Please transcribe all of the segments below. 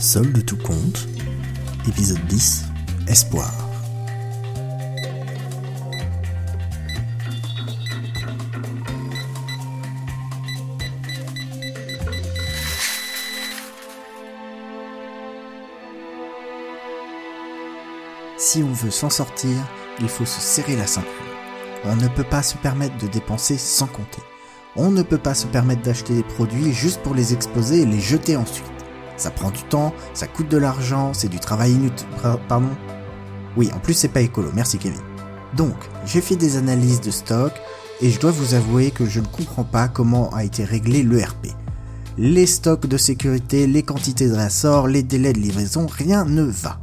Solde tout compte, épisode 10, Espoir. Si on veut s'en sortir, il faut se serrer la ceinture. On ne peut pas se permettre de dépenser sans compter. On ne peut pas se permettre d'acheter des produits juste pour les exposer et les jeter ensuite. Ça prend du temps, ça coûte de l'argent, c'est du travail inutile. Pardon? Oui, en plus c'est pas écolo, merci Kevin. Donc, j'ai fait des analyses de stock et je dois vous avouer que je ne comprends pas comment a été réglé l'ERP. Les stocks de sécurité, les quantités de rassort, les délais de livraison, rien ne va.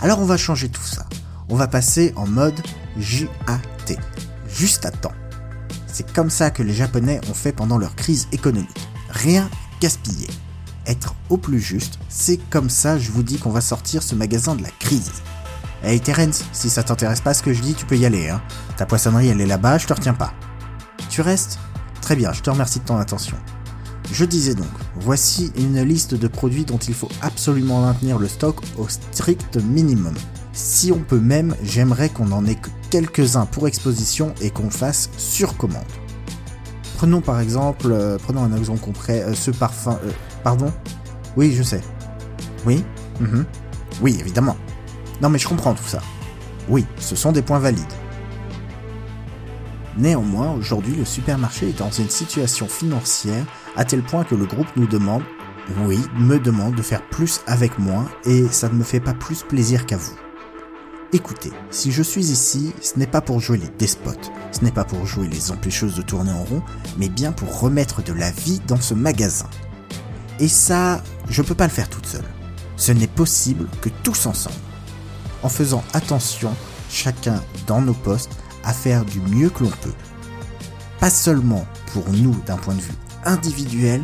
Alors on va changer tout ça. On va passer en mode JAT, juste à temps. C'est comme ça que les Japonais ont fait pendant leur crise économique. Rien gaspiller. Être au plus juste, c'est comme ça, je vous dis qu'on va sortir ce magasin de la crise. Hey Terence, si ça t'intéresse pas ce que je dis, tu peux y aller. Hein. Ta poissonnerie, elle est là-bas, je te retiens pas. Tu restes? Très bien, je te remercie de ton attention. Je disais donc, voici une liste de produits dont il faut absolument maintenir le stock au strict minimum. Si on peut même, j'aimerais qu'on en ait que quelques-uns pour exposition et qu'on fasse sur commande. Prenons par exemple, euh, prenons un exemple concret, euh, ce parfum. Euh, pardon Oui, je sais. Oui mhm. Oui, évidemment. Non mais je comprends tout ça. Oui, ce sont des points valides. Néanmoins, aujourd'hui, le supermarché est dans une situation financière à tel point que le groupe nous demande, oui, me demande de faire plus avec moins et ça ne me fait pas plus plaisir qu'à vous. Écoutez, si je suis ici, ce n'est pas pour jouer les despotes, ce n'est pas pour jouer les empêcheuses de tourner en rond, mais bien pour remettre de la vie dans ce magasin. Et ça, je peux pas le faire toute seule. Ce n'est possible que tous ensemble. En faisant attention, chacun dans nos postes, à faire du mieux que l'on peut. Pas seulement pour nous d'un point de vue individuel,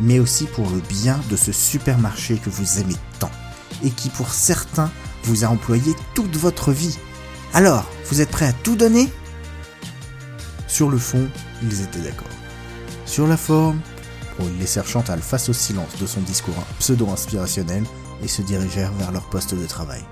mais aussi pour le bien de ce supermarché que vous aimez tant, et qui pour certains vous a employé toute votre vie. Alors, vous êtes prêts à tout donner? Sur le fond, ils étaient d'accord. Sur la forme, ils laissèrent Chantal face au silence de son discours pseudo-inspirationnel et se dirigèrent vers leur poste de travail.